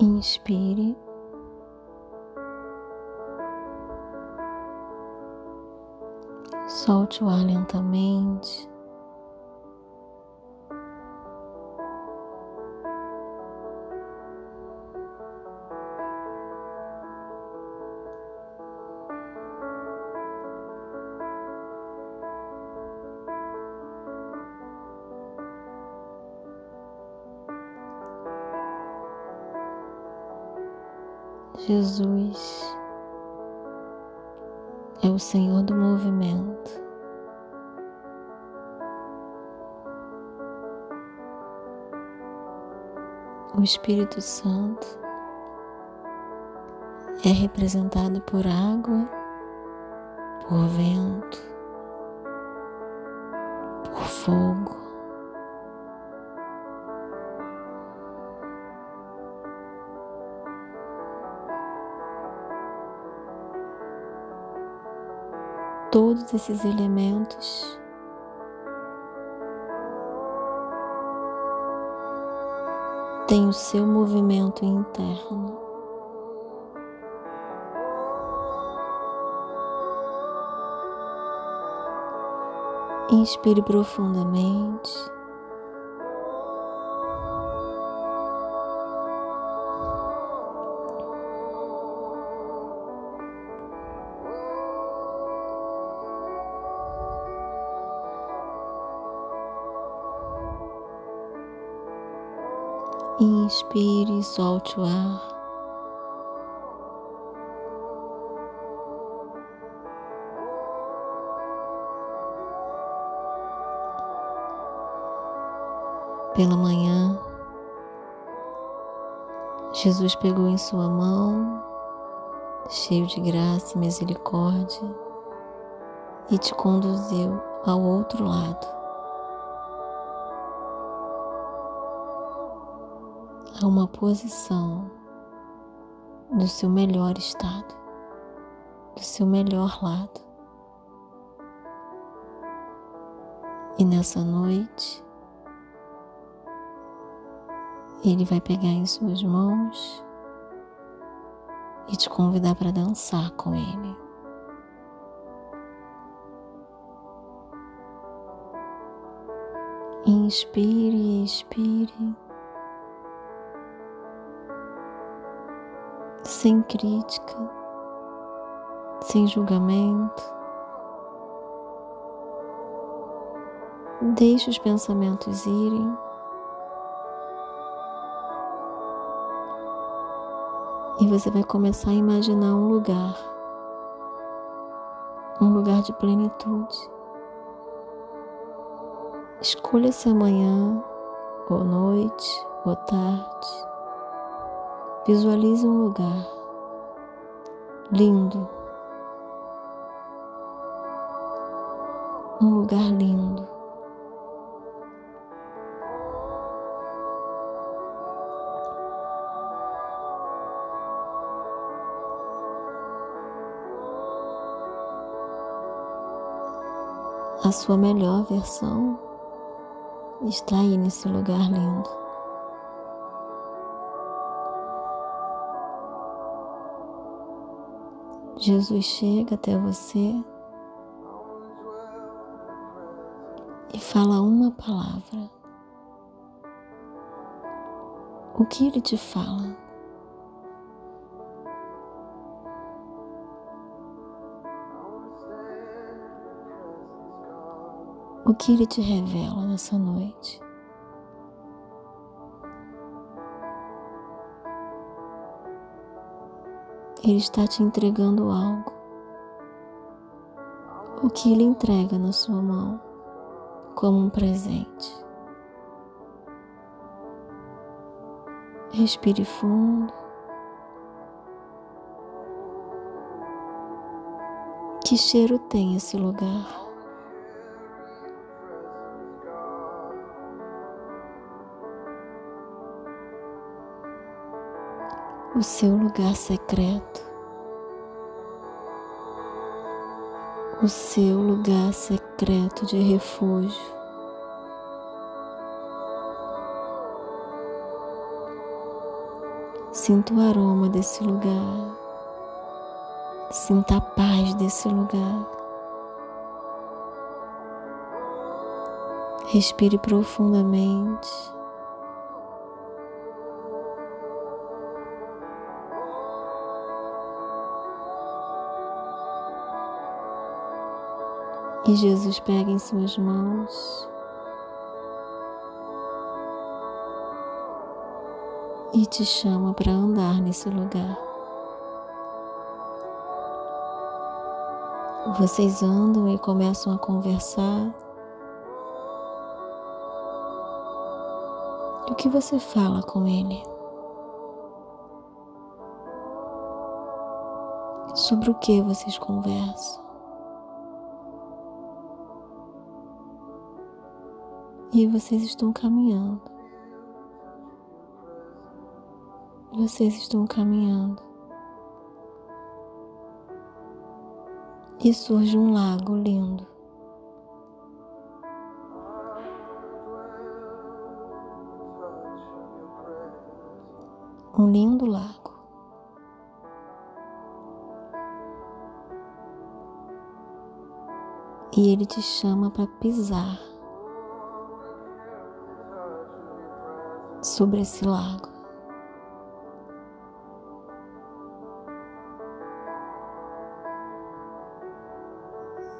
Inspire. Solte o ar lentamente. Jesus é o Senhor do movimento. O Espírito Santo é representado por água, por vento, por fogo. Todos esses elementos têm o seu movimento interno. Inspire profundamente. Inspire e solte o ar. Pela manhã, Jesus pegou em sua mão, cheio de graça e misericórdia, e te conduziu ao outro lado. A uma posição do seu melhor estado, do seu melhor lado. E nessa noite, Ele vai pegar em suas mãos e te convidar para dançar com Ele. Inspire, expire. Sem crítica, sem julgamento. Deixe os pensamentos irem. E você vai começar a imaginar um lugar, um lugar de plenitude. Escolha se amanhã, ou noite, ou tarde. Visualize um lugar lindo, um lugar lindo. A sua melhor versão está aí nesse lugar lindo. Jesus chega até você e fala uma palavra. O que ele te fala? O que ele te revela nessa noite? Ele está te entregando algo. O que Ele entrega na sua mão como um presente. Respire fundo. Que cheiro tem esse lugar? O seu lugar secreto, o seu lugar secreto de refúgio. Sinta o aroma desse lugar. Sinta a paz desse lugar. Respire profundamente. E Jesus pega em suas mãos e te chama para andar nesse lugar. Vocês andam e começam a conversar. O que você fala com ele? Sobre o que vocês conversam? E vocês estão caminhando. Vocês estão caminhando. E surge um lago lindo. Um lindo lago. E ele te chama para pisar sobre esse lago.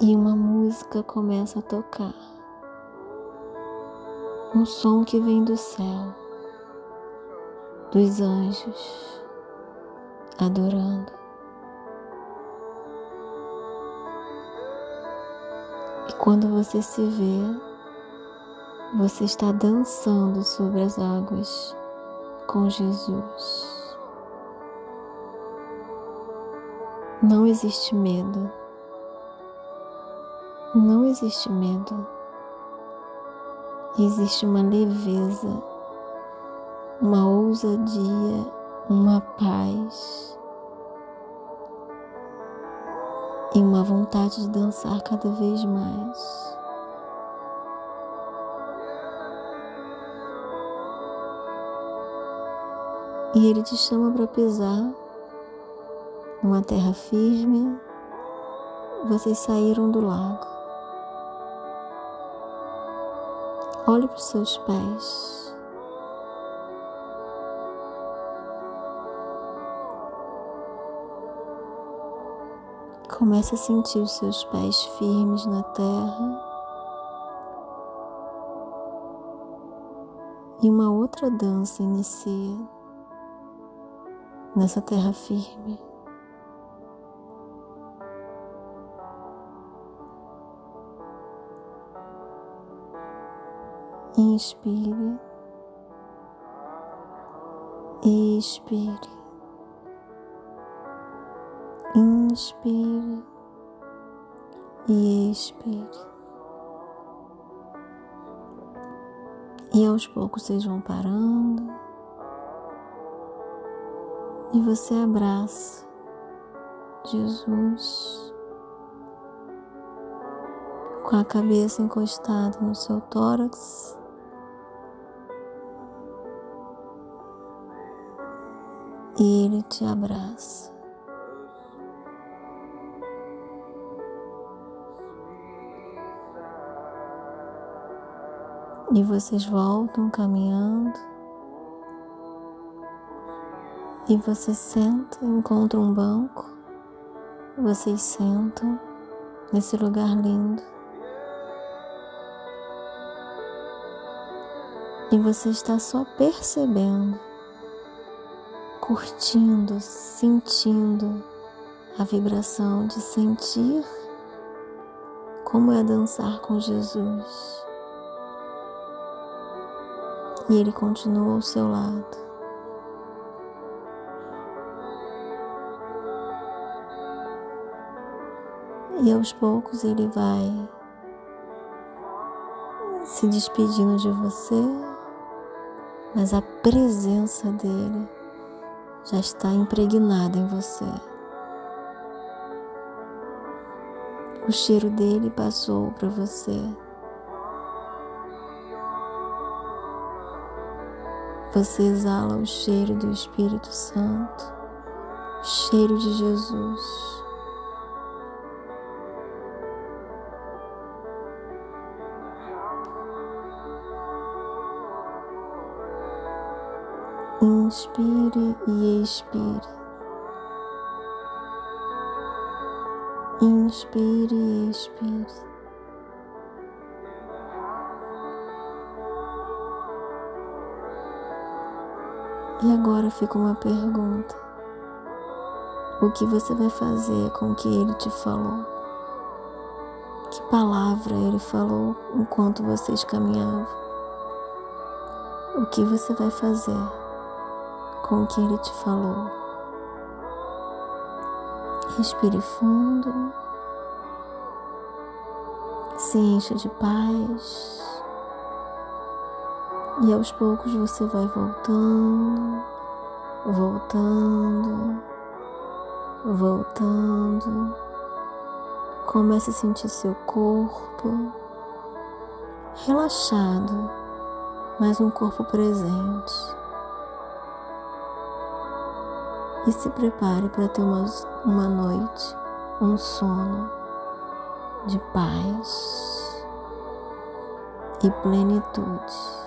E uma música começa a tocar. Um som que vem do céu, dos anjos, adorando. E quando você se vê, você está dançando sobre as águas com Jesus. Não existe medo. Não existe medo. Existe uma leveza, uma ousadia, uma paz e uma vontade de dançar cada vez mais. E Ele te chama para pisar numa terra firme. Vocês saíram do lago. Olhe para os seus pés. Comece a sentir os seus pés firmes na terra. E uma outra dança inicia nessa terra firme. Inspire, expire, inspire e expire. E aos poucos vocês vão parando e você abraça Jesus com a cabeça encostada no seu tórax. E ele te abraça. E vocês voltam caminhando e você senta, encontra um banco, vocês sentam nesse lugar lindo. E você está só percebendo, curtindo, sentindo a vibração de sentir como é dançar com Jesus. E Ele continua ao seu lado. E aos poucos ele vai se despedindo de você, mas a presença dele já está impregnada em você. O cheiro dele passou para você. você exala o cheiro do Espírito Santo, o cheiro de Jesus. Inspire e expire. Inspire e expire. E agora fica uma pergunta: O que você vai fazer com o que ele te falou? Que palavra ele falou enquanto vocês caminhavam? O que você vai fazer? Com o que ele te falou. Respire fundo, se encha de paz e aos poucos você vai voltando, voltando, voltando. Comece a sentir seu corpo relaxado, mas um corpo presente e se prepare para ter uma, uma noite, um sono de paz e plenitude.